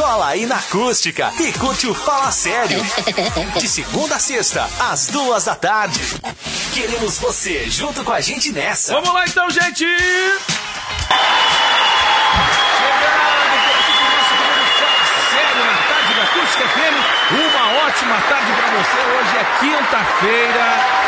Cola aí na acústica e curte o Fala Sério. De segunda a sexta, às duas da tarde. Queremos você junto com a gente nessa. Vamos lá então, gente! Sério na tarde da Acústica FM. Uma ótima tarde pra você. Hoje é quinta-feira.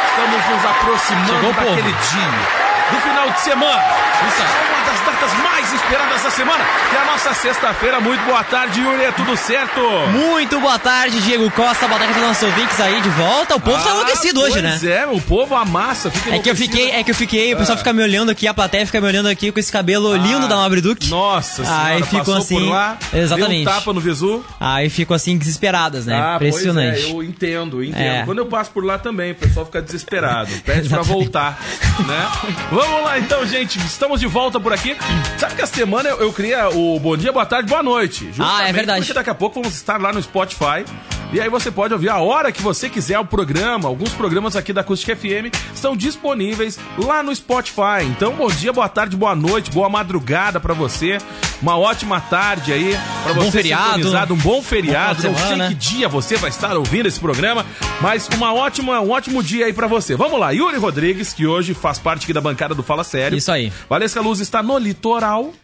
Estamos nos aproximando Chegou o povo. daquele dia. Do final de semana. Isso é uma das datas mais esperadas da semana. Que é a nossa sexta-feira. Muito boa tarde, Yuri. É tudo certo? Muito boa tarde, Diego Costa, boa tarde os nossos ouvintes aí de volta. O povo tá Ah, enlouquecido hoje, né? Pois é, o povo amassa. Fica É que eu fiquei, é que eu fiquei, o pessoal fica me olhando aqui, a plateia fica me olhando aqui com esse cabelo lindo da Nobre Duque. Ah, Nossa senhora, Aí ficou assim, por lá, exatamente. um tapa no visu. Aí ficam assim desesperadas, né? Ah, Impressionante. pois é, eu entendo, entendo. É. Quando eu passo por lá também, o pessoal fica desesperado, pede pra Exatamente. voltar, né? Vamos lá então, gente, estamos de volta por aqui. Sabe que a semana eu, eu queria o bom dia, boa tarde, boa noite. Ah, é verdade. Porque daqui a pouco vamos estar lá no Spotify. E aí você pode ouvir a hora que você quiser o programa. Alguns programas aqui da Acústica FM estão disponíveis lá no Spotify. Então, bom dia, boa tarde, boa noite, boa madrugada pra você. Uma ótima tarde aí Bom você feriado. sintonizado, um bom feriado. Bom Não sei que dia você vai estar ouvindo esse programa, mas uma ótima, um ótimo dia aí pra você. Vamos lá, Yuri Rodrigues, que hoje faz parte aqui da bancada do Fala Sério. Isso aí. Valesca Luz está no litoral.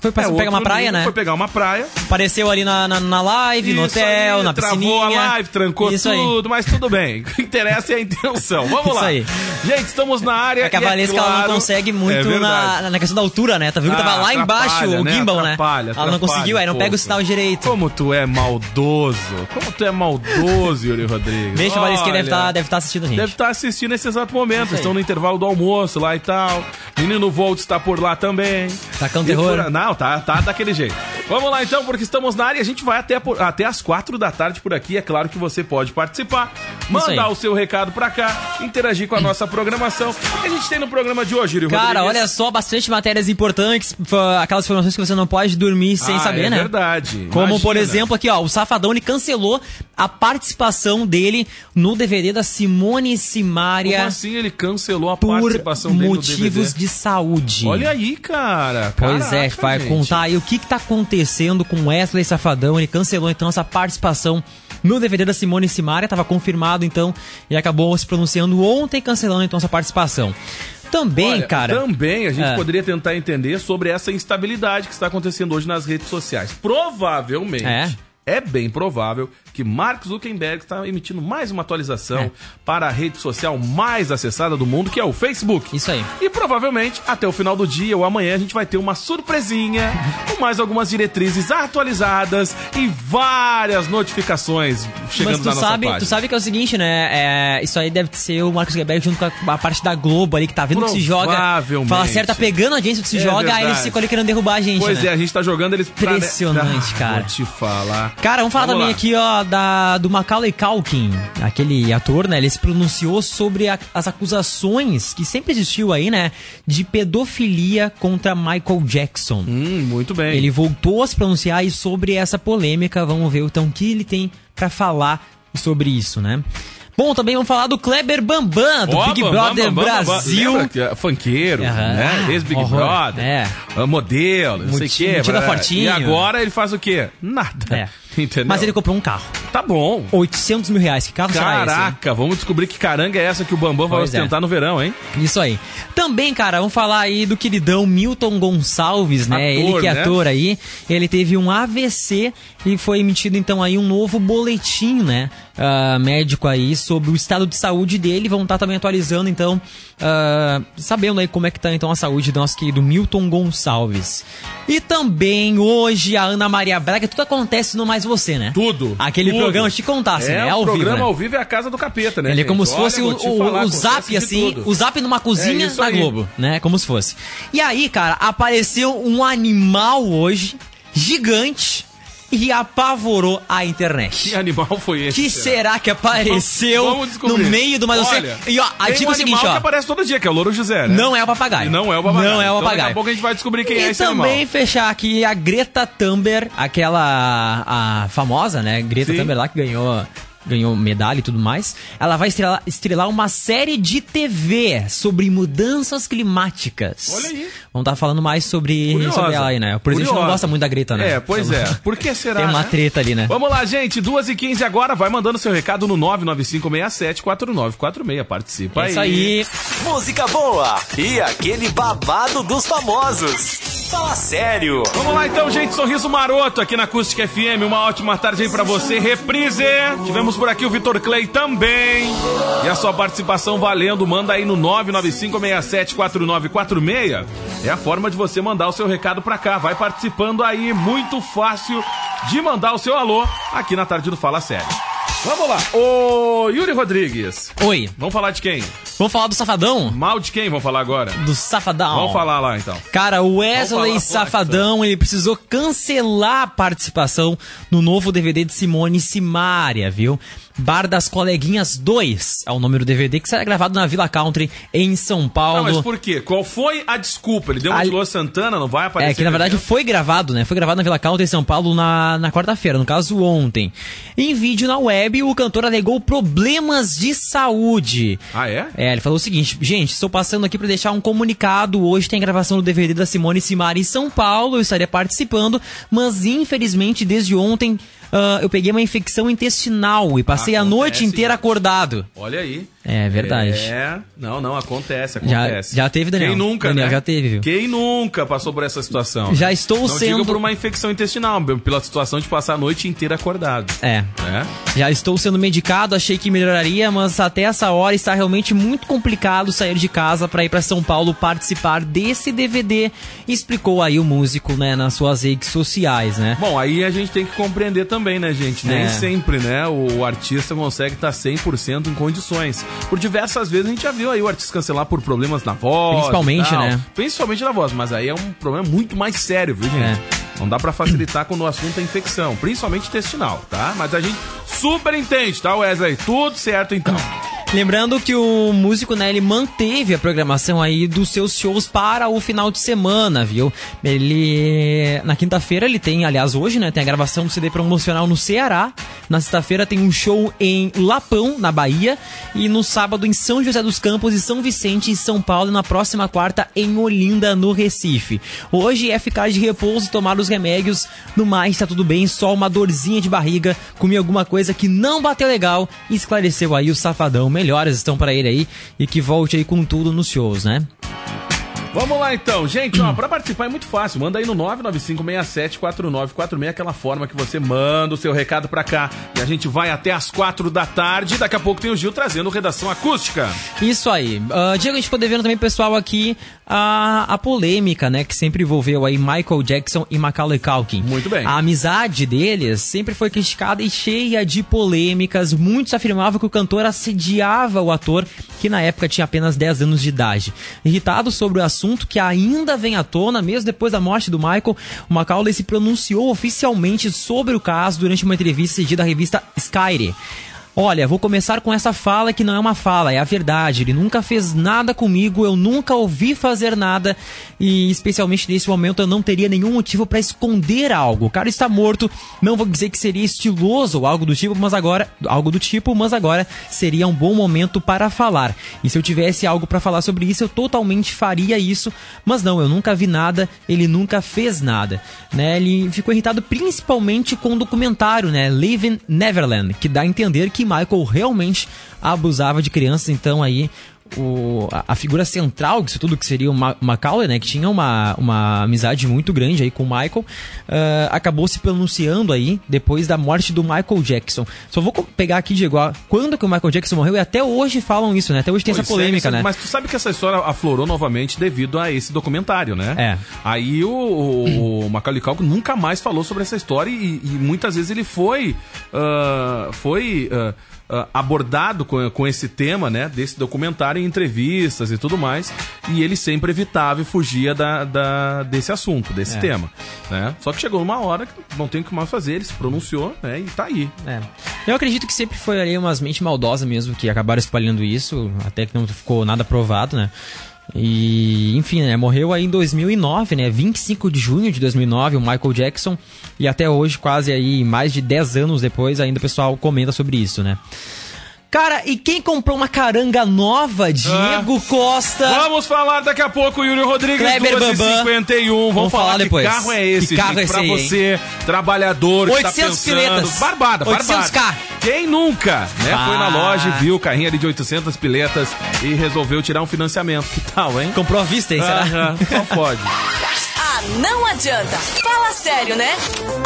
Foi pra É, pegar uma praia, né? Foi pegar uma praia. Apareceu ali na, na, na live, no Isso hotel, aí, na travou piscininha. a live, trancou Isso aí. tudo, mas tudo bem. O que interessa é a intenção. Vamos Isso lá. aí. Gente, estamos na área. É que a e Valesca ela claro- não consegue É muito verdade. na, na questão da altura, né? Tá vendo que Ah, tava lá embaixo atrapalha, o né? gimbal, Atrapalha, né? Ela não conseguiu, aí não pega o sinal direito. Como tu é maldoso. Como tu é maldoso, Yuri Rodrigues. Beijo, a Valesca que deve estar deve tá assistindo a gente. Deve estar assistindo nesse exato momento. Aí. Estão no intervalo do almoço lá e tal. Menino Volt está por lá também. Tacão terror. por- Não, tá, tá daquele jeito. Vamos lá então, porque estamos na área e a gente vai até, por- até as quatro da tarde por aqui. É claro que você pode participar, mandar o seu recado pra cá, interagir com a nossa programação. O que a gente tem no programa de hoje, Yuri Cara, Rodrigues? olha só, bastante matérias importantes, aquelas informações que você não pode dormir sem Ah, saber, é né? verdade. Como, por Imagina. exemplo, aqui, ó, o Safadão ele cancelou a participação dele no DVD da Simone Simaria Como assim ele cancelou a por participação dele no motivos de saúde. Olha aí, cara. Pois é, vai contar aí o que, que tá acontecendo com Wesley Safadão. Ele cancelou então essa participação no DVD da Simone Simaria, tava confirmado então, e acabou se pronunciando ontem, cancelando então essa participação. Também, Olha, cara. Também a gente É. poderia tentar entender sobre essa instabilidade que está acontecendo hoje nas redes sociais. Provavelmente. É. é bem provável que Mark Zuckerberg está emitindo mais uma atualização É. para a rede social mais acessada do mundo, que é o Facebook. Isso aí. E provavelmente, até o final do dia ou amanhã, a gente vai ter uma surpresinha com mais algumas diretrizes atualizadas e várias notificações chegando Mas tu na nossa sabe, página. tu sabe que é o seguinte, né? É, isso aí deve ser o Marcos Zuckerberg junto com a, a parte da Globo ali, que tá vendo que se joga. Provavelmente. Fala certo, tá pegando a audiência que se É joga, aí verdade. eles ficam ali querendo derrubar a gente, Pois né? é, a gente tá jogando eles pra... Impressionante, Ah, cara. Vou te falar. Cara, vamos falar Vamos também lá. aqui, ó, da, do Macaulay Culkin, aquele ator, né? Ele se pronunciou sobre a- as acusações que sempre existiu aí, né? De pedofilia contra Michael Jackson. Hum, muito bem. Ele voltou a se pronunciar aí sobre essa polêmica. Vamos ver então o que ele tem pra falar sobre isso, né? Bom, também vamos falar do Kleber Bambam, do Ó, Big Bam, Brother Bam, Bam, Bam, Bam. Brasil. É funkeiro, Aham. né? Ex-Big. Brother. É. ah, Modelo, não sei o quê. fortinho. E agora ele faz o quê? Nada. É. Entendeu? Mas ele comprou um carro. Tá bom. 800 mil reais. Que carro esse? Caraca, vamos descobrir que caranga é essa que o Bambam vai é. ostentar no verão, hein? Isso aí. Também, cara, vamos falar aí do queridão Milton Gonçalves, né? Ator, ele que é né? ator aí. Ele teve um AVC e foi emitido então aí um novo boletim, né? ah, médico aí sobre o estado de saúde dele. Vão estar também atualizando então, ah, sabendo aí como é que tá então a saúde do nosso querido Milton Gonçalves. E também hoje a Ana Maria Braga, tudo acontece no Mais Você, né? Tudo. Aquele tudo. programa te contasse, é, né? o Ao programa vivo, né? ao vivo é a casa do capeta, né? Ele é gente? como se Olha, fosse vou o, o- falar, o acontece zap, assim, tudo. o zap numa cozinha É da aí. Globo, né? Como se fosse. E aí, cara, apareceu um animal hoje, gigante, e apavorou a internet. Que animal foi esse? Que será que apareceu Vamos no meio do mas Olha, E ó, a dica um é o seguinte, ó. que aparece todo dia, que é o Louro José, né? Não é o papagaio. E não é o papagaio. Não é o Então, daqui papagaio. a pouco a gente vai descobrir quem e é esse também animal. fechar aqui a Greta Thunberg, aquela a famosa, né? Greta Sim. Thunberg lá que ganhou ganhou medalha e tudo mais. Ela vai estrelar, estrelar uma série de TV sobre mudanças climáticas. Olha aí. Vamos estar falando mais sobre, Curiosa. sobre ela aí, né? O presidente não Curiosa. gosta muito da Greta, né? É, pois é. Por que será? Tem uma né? treta ali, né? Vamos lá, gente. 2h15 agora. Vai mandando seu recado no 995674946. Participa É aí. isso aí. Música boa e aquele babado dos famosos. Fala sério. Vamos lá então, gente. Sorriso maroto aqui na Acústica FM. Uma ótima tarde aí pra você. Reprise. Tivemos por aqui o Vitor Clay também. E a sua participação valendo. Manda aí no 995674946. É a forma de você mandar o seu recado pra cá. Vai participando aí. Muito fácil de mandar o seu alô aqui na tarde do Fala Sério. Vamos lá. Ô Yuri Rodrigues. Oi. Vamos falar de quem? Vamos falar do Safadão? Mal de quem vamos falar agora? Do Safadão. Vamos falar lá então. Cara, o Wesley Safadão, ele precisou cancelar a participação no novo DVD de Simone Simaria, viu? Bar das Coleguinhas 2 é o nome do DVD que será gravado na Villa Country, em São Não, Paulo. mas por quê? Qual foi a desculpa? Ele deu uma de Lua Santana, não vai aparecer? É, que na verdade evento? foi gravado, né? Foi gravado na Vila Country, em São Paulo, na, na quarta-feira, no caso ontem. Em vídeo na web, o cantor alegou problemas de saúde. Ah, é? É, ele falou o seguinte, gente, estou passando aqui para deixar um comunicado. Hoje tem gravação do DVD da Simone Simari em São Paulo. Eu estaria participando, mas infelizmente desde ontem ah, eu peguei uma infecção intestinal e passei a Acontece, noite inteira acordado. Olha aí. É verdade. É, não, não, acontece, Já- acontece. já teve, Daniel. Quem nunca, Daniel, né? já teve, viu? Quem nunca passou por essa situação? Já né? estou não sendo- digo por uma infecção intestinal, pela situação de passar a noite inteira acordado. É. Né? Já estou sendo medicado, achei que melhoraria, mas até essa hora está realmente muito complicado sair de casa para ir para São Paulo participar desse DVD. Explicou aí o músico, né, nas suas redes sociais, né? Bom, aí a gente tem que compreender também, né, gente? Nem É. sempre, né, o artista consegue estar 100% em condições. Por diversas vezes a gente já viu aí o artista cancelar por problemas na voz. Principalmente, né? Principalmente na voz, mas aí é um problema muito mais sério, viu, gente? É. Não dá pra facilitar quando o assunto é infecção, principalmente intestinal, tá? Mas a gente super entende, tá, Wesley? Tudo certo então. Lembrando que o músico, né, ele manteve a programação aí dos seus shows para o final de semana, viu? Ele na quinta-feira ele tem, aliás, hoje, né, tem a gravação do CD promocional no Ceará. Na sexta-feira tem um show em Lapão, na Bahia, e no sábado em São José dos Campos e São Vicente, em São Paulo, e na próxima quarta em Olinda, no Recife. Hoje é ficar de repouso e tomar os remédios. No mais, tá tudo bem, só uma dorzinha de barriga, comi alguma coisa que não bateu legal, esclareceu aí o safadão. Melhoras estão para ele aí e que volte aí com tudo nos shows, né? Vamos lá então, gente, ó, pra participar é muito fácil. Manda aí no 995674946, aquela forma que você manda o seu recado pra cá. E a gente vai até as quatro da tarde. Daqui a pouco tem o Gil trazendo redação acústica. Isso aí. Uh, Diego, a gente poder vendo também, pessoal, aqui a, a polêmica, né, que sempre envolveu aí Michael Jackson e Macaulay Culkin. Muito bem. A amizade deles sempre foi criticada e cheia de polêmicas. Muitos afirmavam que o cantor assediava o ator, que na época tinha apenas 10 anos de idade. Irritado sobre o assunto que ainda vem à tona, mesmo depois da morte do Michael, o Macaulay se pronunciou oficialmente sobre o caso durante uma entrevista cedida à revista Skyre. Olha, vou começar com essa fala que não é uma fala, é a verdade. Ele nunca fez nada comigo, eu nunca ouvi fazer nada e, especialmente nesse momento, eu não teria nenhum motivo para esconder algo. O cara está morto, não vou dizer que seria estiloso ou algo do tipo, mas agora, algo do tipo, mas agora seria um bom momento para falar. E se eu tivesse algo para falar sobre isso, eu totalmente faria isso, mas não, eu nunca vi nada, ele nunca fez nada, né? Ele ficou irritado principalmente com o documentário, né, Living Neverland, que dá a entender que Michael realmente abusava de crianças, então aí o, a, figura central disso tudo, que seria o Ma Macaulay, né, que tinha uma, uma amizade muito grande aí com o Michael, ah, acabou se pronunciando aí depois da morte do Michael Jackson. Só vou pegar aqui, Diego, quando que o Michael Jackson morreu, e até hoje falam isso, né, até hoje tem essa Pois é, polêmica, isso- né. Mas tu sabe que essa história aflorou novamente devido a esse documentário, né? É. Aí o, o, o Macaulay Culkin nunca mais falou sobre essa história e, e muitas vezes ele foi... ah, foi... ah, uh, abordado com, com esse tema, né, desse documentário em entrevistas e tudo mais, e ele sempre evitava e fugia da, da desse assunto, desse é. tema, né? Só que chegou uma hora que não tem o que mais fazer, ele se pronunciou, né, e tá aí. É. Eu acredito que sempre foi ali umas mentes maldosas mesmo que acabaram espalhando isso, até que não ficou nada provado, né? E, enfim, né, morreu aí em 2009, né, 25 de junho de 2009, o Michael Jackson, e até hoje, quase aí, mais de 10 anos depois, ainda o pessoal comenta sobre isso, né. Cara, e quem comprou uma caranga nova? Diego ah, Costa. Vamos falar daqui a pouco, Yuri Rodrigues, Kleber 51. Vamos, Vamos falar, falar depois. Que carro é esse, que carro gente, é esse pra aí, você, hein? trabalhador, 800 que tá pensando... piletas. Barbada, barbada. 800k. Quem nunca, né? Ah. Foi na loja e viu o carrinho ali de 800 piletas e resolveu tirar um financiamento. Que tal, hein? Comprou à vista, hein? Será? Ah, só pode. não adianta. Fala sério, né?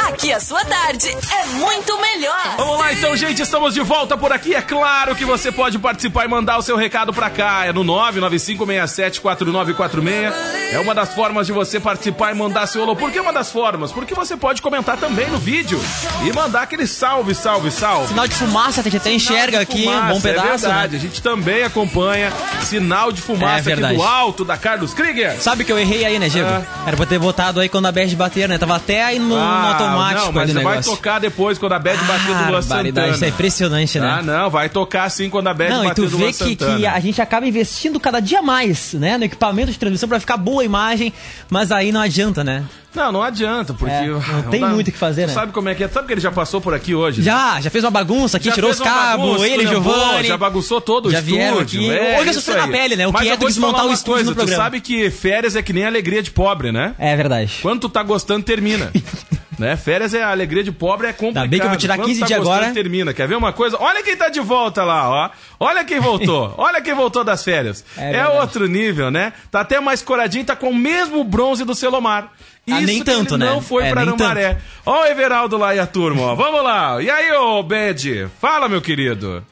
Aqui a sua tarde é muito melhor. Vamos lá então, gente, estamos de volta por aqui. É claro que você pode participar e mandar o seu recado pra cá. É no 995674946. É uma das formas de você participar e mandar seu alô. Por que uma das formas? Porque você pode comentar também no vídeo e mandar aquele salve, salve, salve. Sinal de fumaça, a gente até enxerga aqui, fumaça, um bom pedaço. É verdade, né? a gente também acompanha sinal de fumaça é aqui do alto da Carlos Krieger. Sabe que eu errei aí, né, Diego? É. Era pra ter botado aí quando a Bad bater, né? Tava até aí no, ah, no automático. Não, mas você vai tocar depois quando a Bad ah, bater do Luan Santana. Isso é impressionante, né? Ah, não, vai tocar sim quando a Bad não, bater do Luan Santana. Não, e tu vê que, que a gente acaba investindo cada dia mais, né? No equipamento de transmissão pra ficar boa a imagem, mas aí não adianta, né? Não, não adianta, porque. É, não tem dá, muito o que fazer, né? Sabe como é que é? Sabe que ele já passou por aqui hoje? Já, já fez uma bagunça aqui, já tirou os cabos, ele, Giovanni. Já bagunçou todo já o estúdio. É, hoje eu sofri na pele, né? O Mas que é tu desmontar o estúdio coisa, no programa. Tu sabe que férias é que nem alegria de pobre, né? É verdade. Quando tu tá gostando, termina. né? Férias é a alegria de pobre, é complicado. Ainda bem que eu vou tirar 15 tá de agora. termina. Quer ver uma coisa? Olha quem tá de volta lá, ó. Olha quem voltou. Olha quem voltou das férias. É, é outro nível, né? Tá até mais coradinho, tá com o mesmo bronze do Celomar. Ah, nem tanto, né? Não foi é, pra Arambaré. Ó o Everaldo lá e a turma, ó. Vamos lá. E aí, ô Bed? Fala, meu querido.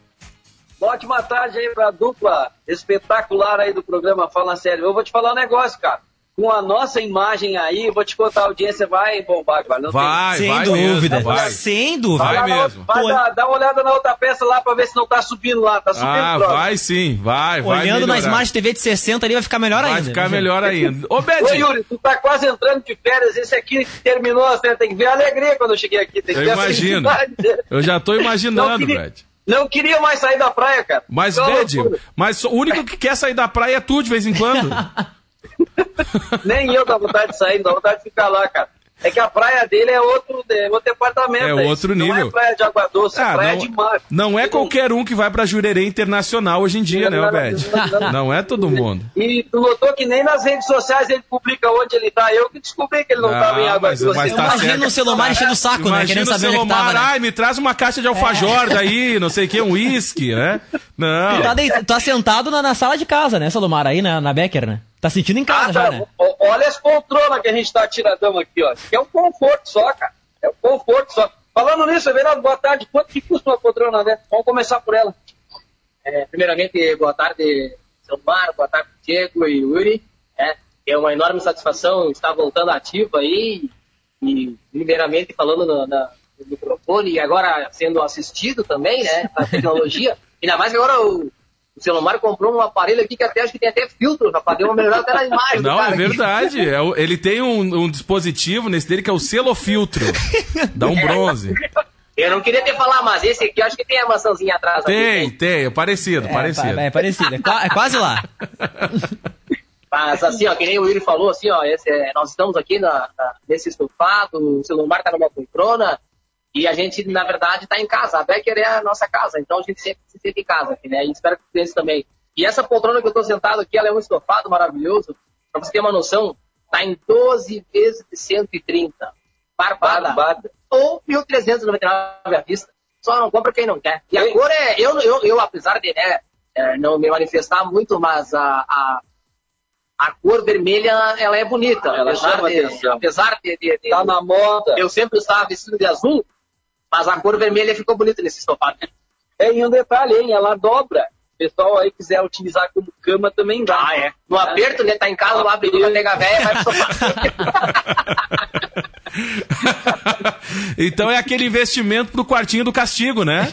Ótima tarde aí pra dupla espetacular aí do programa Fala Sério. Eu vou te falar um negócio, cara com a nossa imagem aí, vou te contar, a audiência vai bombar, cara. Não vai, tem... vai, sem dúvida. Mesmo, vai. Sem dúvida. Vai, vai mesmo. Vai dar, dá uma olhada na outra peça lá pra ver se não tá subindo lá. Tá subindo Ah, próximo. vai sim, vai, vai. Olhando na Smart TV de 60 ali vai ficar melhor vai ainda. Vai ficar melhor ainda. Ô, Beth. Ô, Yuri, tu tá quase entrando de férias. Esse aqui terminou, você tem que ver a alegria quando eu cheguei aqui. Tem que eu ver imagino. Eu já tô imaginando, Beth. Não queria mais sair da praia, cara. Mas, Bed, mas o único que quer sair da praia é tu de vez em quando. Nem eu dá vontade de sair, dá vontade de ficar lá, cara. É que a praia dele é outro, é outro departamento. É outro nível. Não é praia de água doce, é ah, é praia não, de mar. Não é qualquer um que vai pra Jurerê Internacional hoje em dia, né, Obed? Não é todo mundo. E tu notou que nem nas redes sociais ele publica onde ele tá. Eu que descobri que ele não, não tava em água mas, doce. Mas tá Imagina o Celomar enchendo o saco, Imagina né? Querendo saber onde ele tava. Né? Ai, me traz uma caixa de alfajor é. daí, não sei o que, um uísque, né? Não. Tu tá, de, tá sentado na, na, sala de casa, né, Celomar, aí na, na Becker, né? Tá sentindo em casa ah, já, né? Olha as poltronas que a gente tá tiradão aqui, ó. Que é um conforto só, cara. É um conforto só. Falando nisso, Everaldo, boa tarde. Quanto que custa uma poltrona, né? Vamos começar por ela. É, primeiramente, boa tarde, Mar, boa tarde, Diego e Yuri. É, é uma enorme satisfação estar voltando ativo aí e, primeiramente, falando no, na, no microfone e agora sendo assistido também, né, a tecnologia. Ainda mais que agora o o Celomar comprou um aparelho aqui que até acho que tem até filtro, rapaz. Deu uma melhorada até na imagem. Não, é verdade. É, ele tem um, um, dispositivo nesse dele que é o selofiltro. Dá um bronze. Eu não queria ter falar, mas esse aqui acho que tem a maçãzinha atrás. Tem, aqui, tem, é parecido, é, parecido. É, é parecido, é, é, quase lá. Mas assim, ó, que nem o Yuri falou, assim, ó, esse, é, nós estamos aqui na, na, nesse estofado, o celular tá numa poltrona, e a gente, na verdade, está em casa. A Becker é a nossa casa, então a gente sempre se sente em casa aqui, né? E espero que vocês também. E essa poltrona que eu estou sentado aqui, ela é um estofado maravilhoso. Para você ter uma noção, está em 12 vezes de 130. Barbada. Barbada. Ou 1.399 à vista. Só não compra quem não quer. E a cor é... Eu, eu, eu apesar de né, é, não me manifestar muito, mas a, a a cor vermelha ela é bonita. Ela apesar chama de, atenção. Apesar de, de, de, Tá na moda. Eu sempre estava vestido de azul, mas a cor vermelha ficou bonita nesse estofado. É, e um detalhe, hein? Ela dobra. pessoal aí quiser utilizar como cama também dá. Ah, é. No aperto, né? Tá em casa lá, pedindo nega velha, vai pro sofá. então é aquele investimento pro quartinho do castigo, né?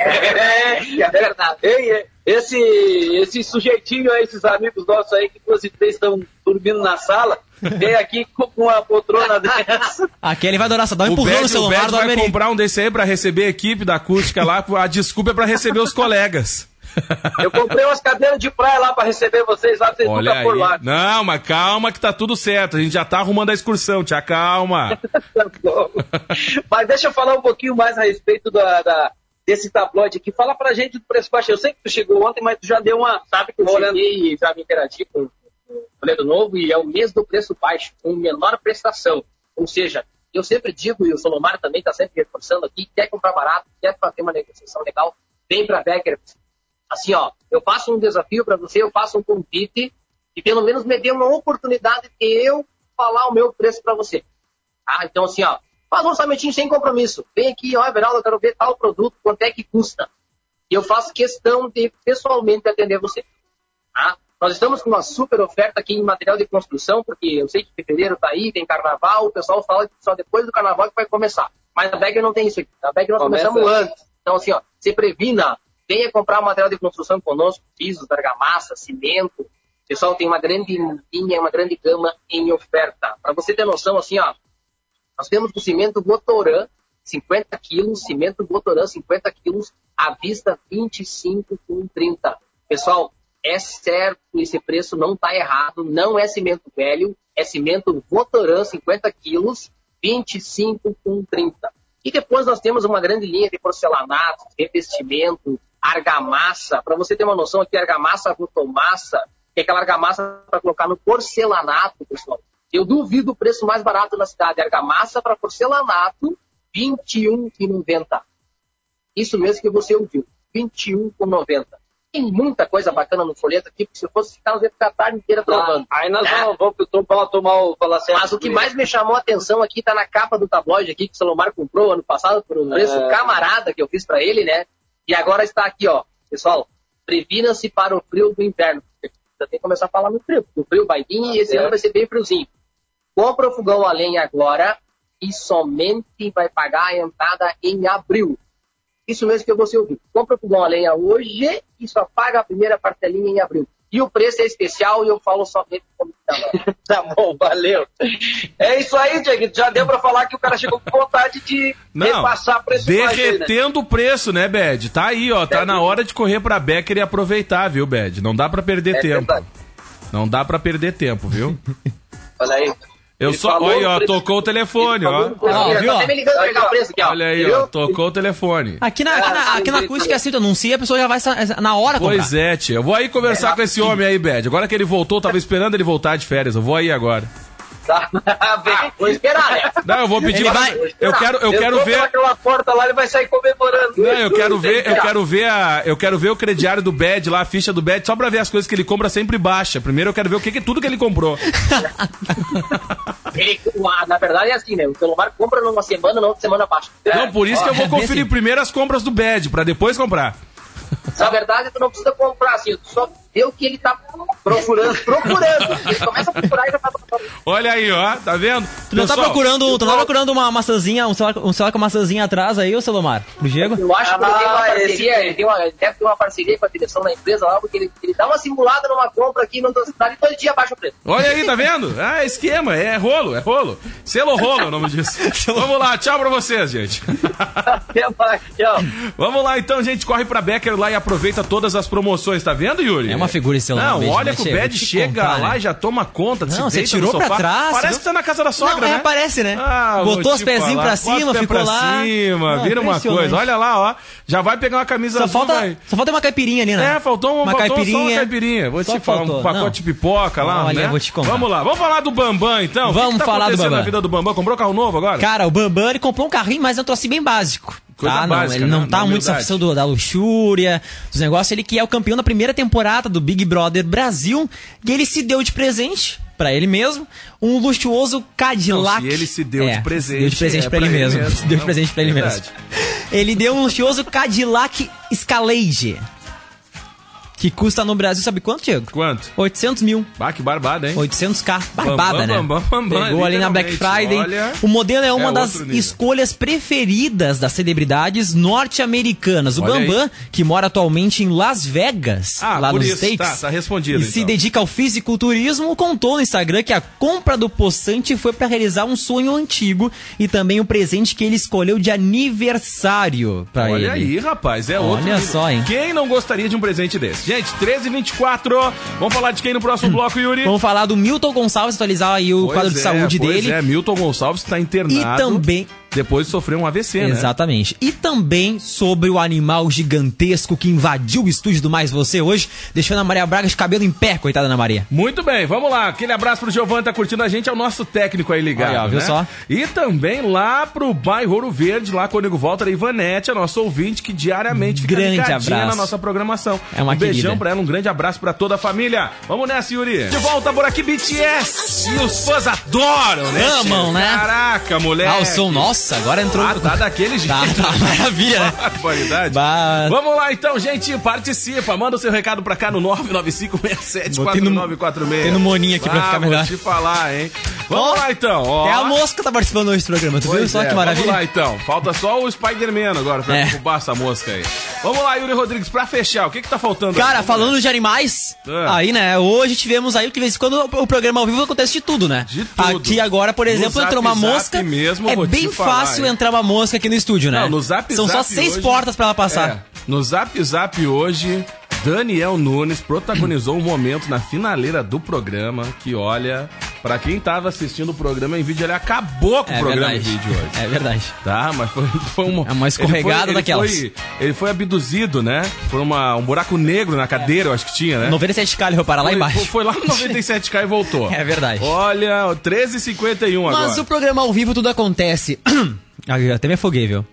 É, é verdade. Ei, esse, esse sujeitinho aí, esses amigos nossos aí, que duas e três estão dormindo na sala, vem aqui com uma poltrona dessa. Aqui ele vai adorar, só dá um O empurrão no o celular Bad do vai Almeri. comprar um desse aí pra receber a equipe da acústica lá. A desculpa é pra receber os colegas. Eu comprei umas cadeiras de praia lá pra receber vocês lá, vocês Olha nunca aí. foram lá. Não, mas calma que tá tudo certo. A gente já tá arrumando a excursão, tia, calma. Tá. Mas deixa eu falar um pouquinho mais a respeito da, da- desse tabloide aqui. Fala pra gente do preço baixo. Eu sei que tu chegou ontem, mas tu já deu uma. Sabe que eu olhada- cheguei e já me interagi com com o Toledo Novo e é o mês do preço baixo, com menor prestação. Ou seja, eu sempre digo, e o Solomar também está sempre reforçando aqui, quer comprar barato, quer fazer uma negociação legal, vem para Becker. Assim, ó, eu faço um desafio para você, eu faço um convite e pelo menos me dê uma oportunidade de eu falar o meu preço para você. Tá? Então, assim, ó, faz um orçamentinho sem compromisso. Vem aqui, ó, Everaldo, eu quero ver tal produto, quanto é que custa. E eu faço questão de pessoalmente atender você. Tá? Nós estamos com uma super oferta aqui em material de construção, porque eu sei que fevereiro está aí, tem carnaval, o pessoal fala que só depois do carnaval que vai começar. Mas na Bagger não tem isso aqui. Na Bagger nós Começa começamos antes. antes. Então, assim, ó, se previna, venha comprar material de construção conosco, pisos, argamassa, cimento. O pessoal tem uma grande linha, uma grande gama em oferta. Para você ter noção, assim, ó, nós temos o cimento Votoran, 50 quilos, cimento Votoran, 50 quilos, à vista 25 com 30. Pessoal, é certo, esse preço não está errado, não é cimento velho, é cimento Votoran, 50 quilos, 25 com 30. E depois nós temos uma grande linha de porcelanato, revestimento, argamassa. Para você ter uma noção aqui, argamassa rotomassa, que é aquela argamassa para colocar no porcelanato, pessoal. Eu duvido o preço mais barato na cidade. Argamassa para porcelanato, R$ 21,90. Isso mesmo que você ouviu, R$ 21,90. Tem muita coisa bacana no folheto aqui, porque se eu fosse ficar, nós ia ficar a tarde inteira provando. Aí nós É. vamos, vamos pro lá tomar o Falacete. Mas o que mais me chamou a atenção aqui tá na capa do tabloide aqui que o Salomar comprou ano passado por um preço É. camarada que eu fiz para ele, né? E agora está aqui, ó. Pessoal, previna-se para o frio do inverno. Você tem que começar a falar no frio, porque o frio vai vir e esse É. ano vai ser bem friozinho. Compra o fogão a lenha agora e somente vai pagar a entrada em abril. Isso mesmo que você ouviu. Compra o fogão a lenha hoje e só paga a primeira parcelinha em abril. E o preço é especial e eu falo somente como tá lá. Tá bom, valeu. É isso aí, Diego. Já deu pra falar que o cara chegou com vontade de Não, repassar preço né? derretendo o preço, né, Bad? Tá aí, ó. Tá na hora de correr pra Becker e aproveitar, viu, Bad? Não dá pra perder É tempo. verdade. Não dá pra perder tempo, viu? Olha aí. Eu Ele só. Olha aí, ó, tocou o telefone, ó. Ó, viu, ligando aqui. Olha aí, ó, tocou o telefone. Aqui na, aqui na, aqui na acústica, assim, tu anuncia, a pessoa já vai sa- na hora comprar. Pois é, tia. Eu vou aí conversar com esse homem aí, Bad. Agora que ele voltou, tava esperando ele voltar de férias. Eu vou aí agora. Tá. Ah, vou esperar, né? Não, eu vou pedir. Ele vai- Eu quero, eu quero Entrou ver. pelaquela porta lá, ele vai sair comemorando. Não, eu quero ver, eu quero ver a, eu quero ver o crediário do Bad lá, a ficha do Bad, só pra ver as coisas que ele compra sempre baixa. Primeiro eu quero ver o que, que tudo que ele comprou. Ele, o- na verdade é assim, né? O celular compra numa semana, na outra semana baixa. Não, por isso que eu vou é conferir desse- primeiro as compras do Bad, pra depois comprar. Na verdade, tu não precisa comprar assim, tu só vê o que ele tá procurando. procurando. Ele começa a procurar e já tá procurando. Olha aí, ó, tá vendo? Tu não tá Pessoal, procurando, tu não tá procurando uma maçãzinha, um celular, um celular com maçãzinha atrás aí, ô Celomar? Pro Diego? Eu acho que ele tem uma Ah, esse parceria, ele, tem uma, ele deve ter uma parceria com a direção da empresa lá, porque ele, ele dá uma simulada numa compra aqui na tua cidade e todo dia baixa o preço. Olha aí, tá vendo? Ah, esquema, é rolo, é rolo. Selo rolo é o nome disso. Vamos lá, tchau pra vocês, gente. Até mais, tchau. Vamos lá então, gente, corre pra Becker lá e aproveita todas as promoções, tá vendo, Yuri? É uma figura esse Não, Bad, olha né, que o Bad chega contar, lá né? e já toma conta, Não, você tirou pra trás, Parece que tá na casa da sogra, Não, é, né? parece, né? Ah, Botou os pezinhos pra cima, ficou pra lá. cima, Não, vira uma coisa. Olha lá, ó. Já vai pegar uma camisa Só azul, falta, vai. só falta uma caipirinha ali, né? É, faltou, um, uma faltou caipirinha. só uma caipirinha. Vou te falar, um pacote de pipoca lá, Olha, né? vou te contar. Vamos lá, vamos falar do Bambam, então. Vamos tá falar do Bambam. na vida do Bambam? Comprou carro novo agora? Cara, o Bambam ele comprou um carrinho, mas é um troço bem básico. Coisa tá? básica, não, ele não né? tá Na muito essa do- da luxúria, dos negócios. Ele que é o campeão da primeira temporada do Big Brother Brasil. E ele se deu de presente, pra ele mesmo, um luxuoso Cadillac. Não, se ele se deu de presente, Se deu de presente é pra ele ele mesmo. mesmo. Deu de Não, presente pra ele verdade. mesmo. Ele deu um luxuoso Cadillac Escalade. Que custa no Brasil, sabe quanto, Diego? Quanto? 800 mil. Bah, que barbada, hein? 800k, barbada, Bam, né? bam, bam, Pegou ali na Black Friday. olha, o modelo é uma é das escolhas preferidas das celebridades norte-americanas. O Olha. Bambam, que mora atualmente em Las Vegas, Ah, lá nos isso, States, tá, tá respondido, e se então. dedica ao fisiculturismo, contou no Instagram que a compra do possante foi para realizar um sonho antigo e também o presente que ele escolheu de aniversário para ele. Olha aí, rapaz, é outro. Olha só, hein? Quem não gostaria de um presente desse? Gente, 13 h 24 Vamos falar de quem no próximo bloco, Yuri? Vamos falar do Milton Gonçalves, atualizar aí o Pois quadro de é, saúde pois dele. É, Milton Gonçalves está E internado. também Depois de sofrer um AVC, né? Exatamente. E também sobre o animal gigantesco que invadiu o estúdio do Mais Você hoje, deixando a Maria Braga de cabelo em pé, coitada Ana Maria. Muito bem, vamos lá. Aquele abraço pro Giovanni, tá curtindo a gente, é o nosso técnico aí ligado. Ó, viu né? só? E também lá pro bairro Ouro Verde, lá quando o Walter, a Ivanete, a nossa ouvinte, que diariamente fica Grande abraço. na nossa programação. É uma um beijão querida. pra ela, um grande abraço pra toda a família. Vamos nessa, Yuri. De volta por aqui, BTS. E os fãs adoram, né? Amam, né? Caraca, moleque. Ah, o som, nossa, agora entrou. Ah, tá daquele jeito. Tá, tá, maravilha? Barbaridade. Bah. Vamos lá então, gente. Participa. Manda o seu recado pra cá no 995674946. Botei no moninho aqui pra ah, ficar melhor. Vou te falar, hein? Vamos Ó, lá então. Ó. É a mosca que tá participando hoje do programa, tu viu Pois só é, que maravilha? Vamos lá então. Falta só o Spider-Man agora pra É. derrubar essa mosca aí. Vamos lá, Yuri Rodrigues, pra fechar, o que que tá faltando? Cara, aí? falando de animais, Ah. aí, né, hoje tivemos aí, que de vez em quando o programa ao vivo acontece de tudo, né? De tudo. Aqui agora, por exemplo, entrou uma mosca. mesmo, é bem falar, fácil entrar uma mosca aqui no estúdio, né? Não, no Zap São só Zap seis hoje- portas pra ela passar. É, no Zap Zap hoje, Daniel Nunes protagonizou um momento na finaleira do programa que, olha, pra quem tava assistindo o programa em vídeo, ele acabou com É o programa verdade. em vídeo hoje. É verdade. Tá, mas foi, foi uma, É uma escorregada ele foi, daquelas. Ele foi, ele foi abduzido, né? Foi uma, um buraco negro na cadeira, eu acho que tinha, né? 97k ele foi parar lá embaixo. Foi lá no 97k e voltou. É verdade. Olha, 13h51 agora. Mas o programa ao vivo tudo acontece. Até me afoguei, viu?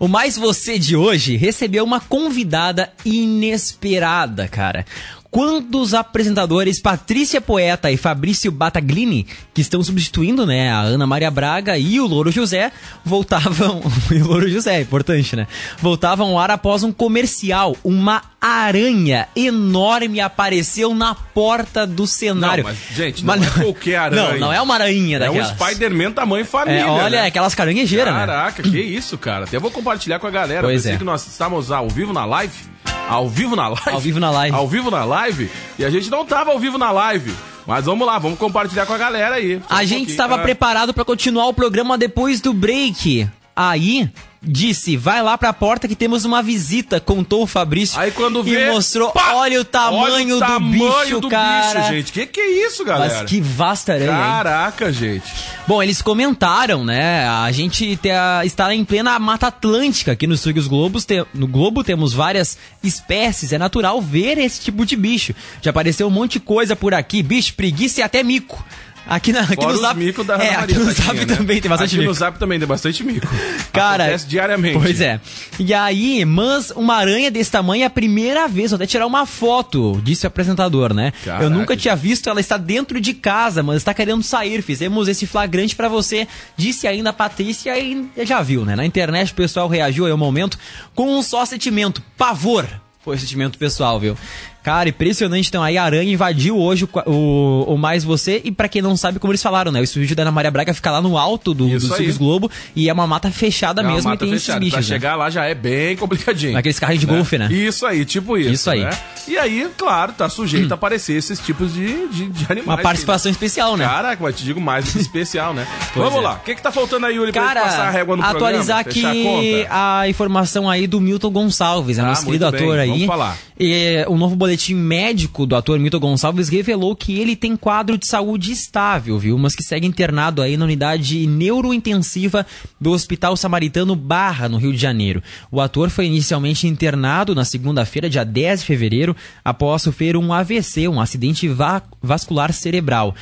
O Mais Você de hoje recebeu uma convidada inesperada, cara. Quando os apresentadores Patrícia Poeta e Fabrício Bataglini, que estão substituindo, né, a Ana Maria Braga e o Louro José, voltavam. e o Louro José, é importante, né? Voltavam ao ar após um comercial. Uma aranha enorme apareceu na porta do cenário. Não, mas, gente, não é qualquer aranha. Não, não é uma aranha É um daquelas. Spider-Man tamanho família. É, olha, né? aquelas caranguejeiras, né? Caraca, que isso, cara. Até vou compartilhar com a galera. Pois Pensei é. que nós estávamos ao vivo na live. Ao vivo na live? Ao vivo na live. Ao vivo na live. E a gente não tava ao vivo na live. Mas vamos lá, vamos compartilhar com a galera aí. A um gente estava Ah. preparado para continuar o programa depois do break. Aí disse, vai lá pra porta que temos uma visita, contou o Fabrício. Aí quando vê. E mostrou, pá! olha o tamanho, Olha o do, tamanho bicho, do cara. bicho, gente. Que que é isso, galera? Mas que vasta aranha, hein? Caraca, gente. Bom, eles comentaram, né? A gente te- está em plena Mata Atlântica aqui nos Estúdios Globos. Te- no Globo temos várias espécies. É natural ver esse tipo de bicho. Já apareceu um monte de coisa por aqui. Bicho, preguiça e até mico. Aqui, na, aqui Fora no Zap. mico da é, aqui no Zap né? também tem bastante Aqui mico. no Zap também tem bastante mico. Cara, Acontece diariamente. Pois é. E aí, mas uma aranha desse tamanho é a primeira vez, vou até tirar uma foto, disse o apresentador, né? Caraca. Eu nunca tinha visto, ela está dentro de casa, mas está querendo sair. Fizemos esse flagrante pra você, disse ainda a Patrícia e já viu, né? Na internet o pessoal reagiu aí ao momento com um só sentimento, pavor. Foi o sentimento pessoal, viu? Cara, impressionante. Então, aí a aranha invadiu hoje o, o, o Mais Você. E pra quem não sabe, como eles falaram, né? O estúdio da Ana Maria Braga fica lá no alto do, Isso do aí. Silvio Globo. E é uma mata fechada É uma mesmo mata e tem fechada. esses bichos. Pra né? chegar lá já é bem complicadinho. Naqueles carrinhos de golfe, né? Isso aí, tipo isso. Isso aí. né? E aí, claro, tá sujeito a aparecer esses tipos de, de, de animais. Uma participação especial, né? Caraca, mas te digo mais especial, né? Pois Vamos é. lá. O que, que tá faltando aí, Yuri, pra Cara, passar a régua no atualizar programa? Fechar a aqui conta? a, informação aí do Milton Gonçalves, é Ah, nosso querido bem, ator aí. vamos falar. E, o novo boletim médico do ator Milton Gonçalves revelou que ele tem quadro de saúde estável, viu? Mas que segue internado aí na unidade neurointensiva do Hospital Samaritano Barra, no Rio de Janeiro. O ator foi inicialmente internado na segunda-feira, dia 10 de fevereiro, após sofrer um AVC, um acidente va- vascular cerebral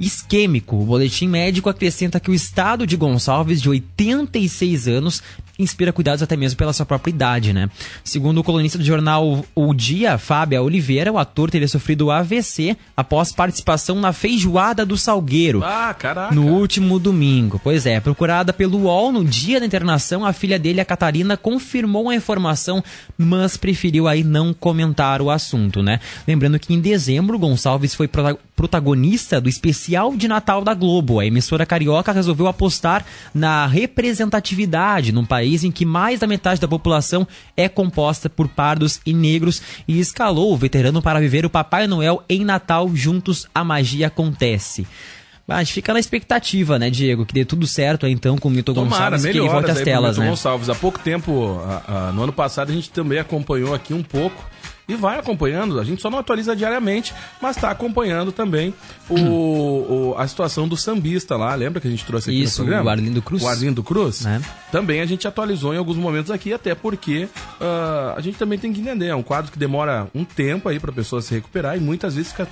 isquêmico. O boletim médico acrescenta que o estado de Gonçalves, de 86 anos, inspira cuidados até mesmo pela sua própria idade, né? Segundo o colunista do jornal O Dia, Fábia Oliveira, o ator teria sofrido AVC após participação na feijoada do Salgueiro. Ah, caraca. No último domingo. Pois é, procurada pelo UOL no dia da internação, a filha dele, a Catarina, confirmou a informação, mas preferiu aí não comentar o assunto, né? Lembrando que em dezembro, Gonçalves foi protagonista do especial de Natal da Globo. A emissora carioca resolveu apostar na representatividade num país em que mais da metade da população é composta por pardos e negros e escalou o veterano para viver o Papai Noel em Natal juntos a magia acontece. A gente fica na expectativa, né, Diego? Que dê tudo certo aí, então com o Milton Tomara, Gonçalves que ele volte às telas, Milton né? Gonçalves. Há pouco tempo, a, a, no ano passado, a gente também acompanhou aqui um pouco e vai acompanhando. A gente só não atualiza diariamente, mas está acompanhando também o, o, a situação do sambista lá. Lembra que a gente trouxe aqui Isso, no programa? o Arlindo Cruz. O Arlindo Cruz. É. Também a gente atualizou em alguns momentos aqui, até porque uh, a gente também tem que entender. É um quadro que demora um tempo aí para a pessoa se recuperar e muitas vezes fica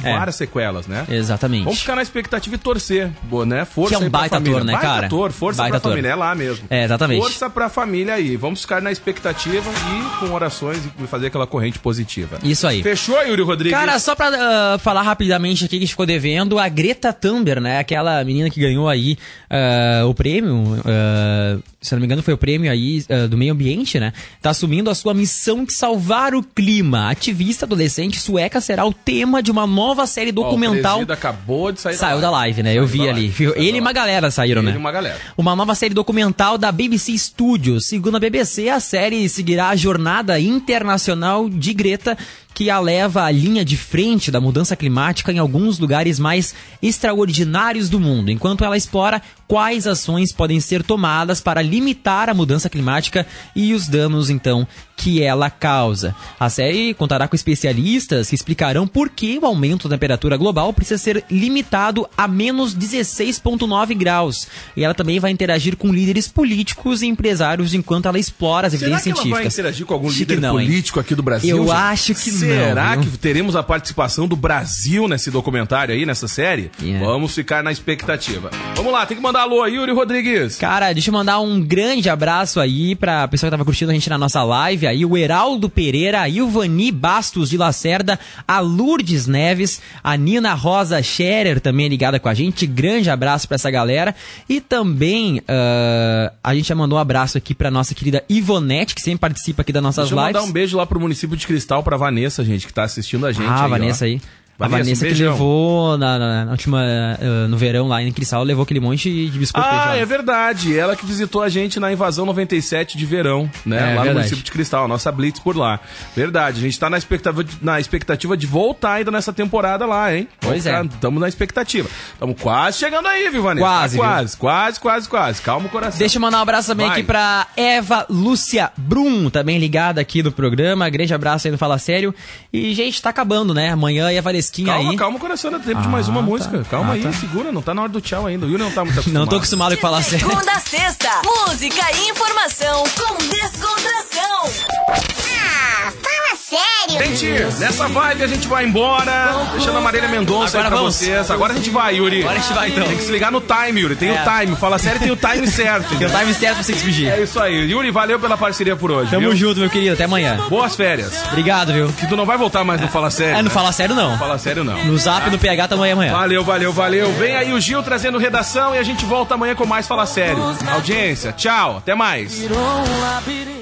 com É. várias sequelas, né? Exatamente. Vamos ficar na expectativa e torcer, boa, né? Força Que é um baita família. ator, né, baita cara? Ator, força Baita pra ator. família, é lá mesmo. É, exatamente. Força pra família aí. Vamos ficar na expectativa e com orações e fazer aquela corrente positiva. Isso aí. Fechou, Yuri Rodrigues? Cara, só pra ah, falar rapidamente aqui que ficou devendo, a Greta Thunberg, né? Aquela menina que ganhou aí ah, o prêmio, ah, se não me engano foi o prêmio aí do meio ambiente, né? Tá assumindo a sua missão de salvar o clima. A ativista adolescente sueca será o tema de uma nova série Ó, documental. O presídio acabou de sair Saiu da live, né? Eu vi da ali. live, Ele da e uma live. galera saíram, Ele né? e uma galera. Uma nova série documental da BBC Studios. Segundo a BBC, a série seguirá a jornada internacional de Greta, que a leva à linha de frente da mudança climática em alguns lugares mais extraordinários do mundo, enquanto ela explora quais ações podem ser tomadas para limitar a mudança climática e os danos, então, que ela causa. A série contará com especialistas que explicarão por que o aumento da temperatura global precisa ser limitado a menos 16,9 graus. E ela também vai interagir com líderes políticos e empresários enquanto ela explora as Será evidências que ela vai científicas. interagir com algum líder não, hein? político aqui do Brasil? Eu gente? acho que Será viu? que teremos a participação do Brasil nesse documentário aí, nessa série? Yeah. Vamos ficar na expectativa. Vamos lá, tem que mandar alô aí, Yuri Rodrigues. Cara, deixa eu mandar um grande abraço aí pra pessoa que tava curtindo a gente na nossa live aí, o Heraldo Pereira, a Ilvani Bastos de Lacerda, a Lourdes Neves, a Nina Rosa Scherer também ligada com a gente. Grande abraço pra essa galera. E também ah, a gente já mandou um abraço aqui pra nossa querida Ivonete, que sempre participa aqui das nossas Deixa eu lives. mandar um beijo lá pro município de Cristal, pra Vanessa, gente, que tá assistindo a gente. Ah, aí, Vanessa ó. aí. A Vanessa um que levou na, na- na última, ah, no verão lá em Cristal, levou aquele monte de biscoito Ah, é verdade. Ela que visitou a gente na invasão 97 de verão, né? É, lá no verdade. município de Cristal, a nossa Blitz por lá. Verdade. A gente tá na expectativa de, na expectativa de voltar ainda nessa temporada lá, hein? Pois é. Estamos na expectativa. Estamos quase chegando aí, viu, Vanessa? Quase, Tá quase, quase, quase, quase. Calma o coração. Deixa eu mandar um abraço também Vai. aqui pra Eva Lúcia Brum, também ligada aqui no programa. Grande abraço aí no Fala Sério. E, gente, tá acabando, né? Amanhã e a Valesquinha Calma, aí. calma o coração, dá tempo de mais uma Ah, música. tá. Calma Ah, aí, tá. segura, não tá na hora do tchau ainda. O Yuri não tá muito acostumado. Não tô acostumado com Fala Sério. Segunda a sexta, música e informação com descontração. Ah, fala sério. Gente, nessa vibe a gente vai embora. Deixando a Marília Mendonça Agora aí pra vamos. vocês. Agora a gente vai, Yuri. Agora a gente vai, então. Tem que se ligar no time, Yuri. Tem É. o time. Fala sério, tem o time certo. Tem o time certo pra você despedir. É isso aí. Yuri, valeu pela parceria por hoje. Tamo viu? junto, meu querido. Até amanhã. Boas férias. Obrigado, viu? Que tu não vai voltar mais no Fala Sério. É, não né? Fala Sério, não. Fala Sério, não. No Zap, no PH, tamo aí amanhã. Valeu, valeu, valeu. Vem aí o Gil trazendo redação e a gente volta amanhã com mais Fala Sério. Audiência, tchau, até mais. Virou um labirinto.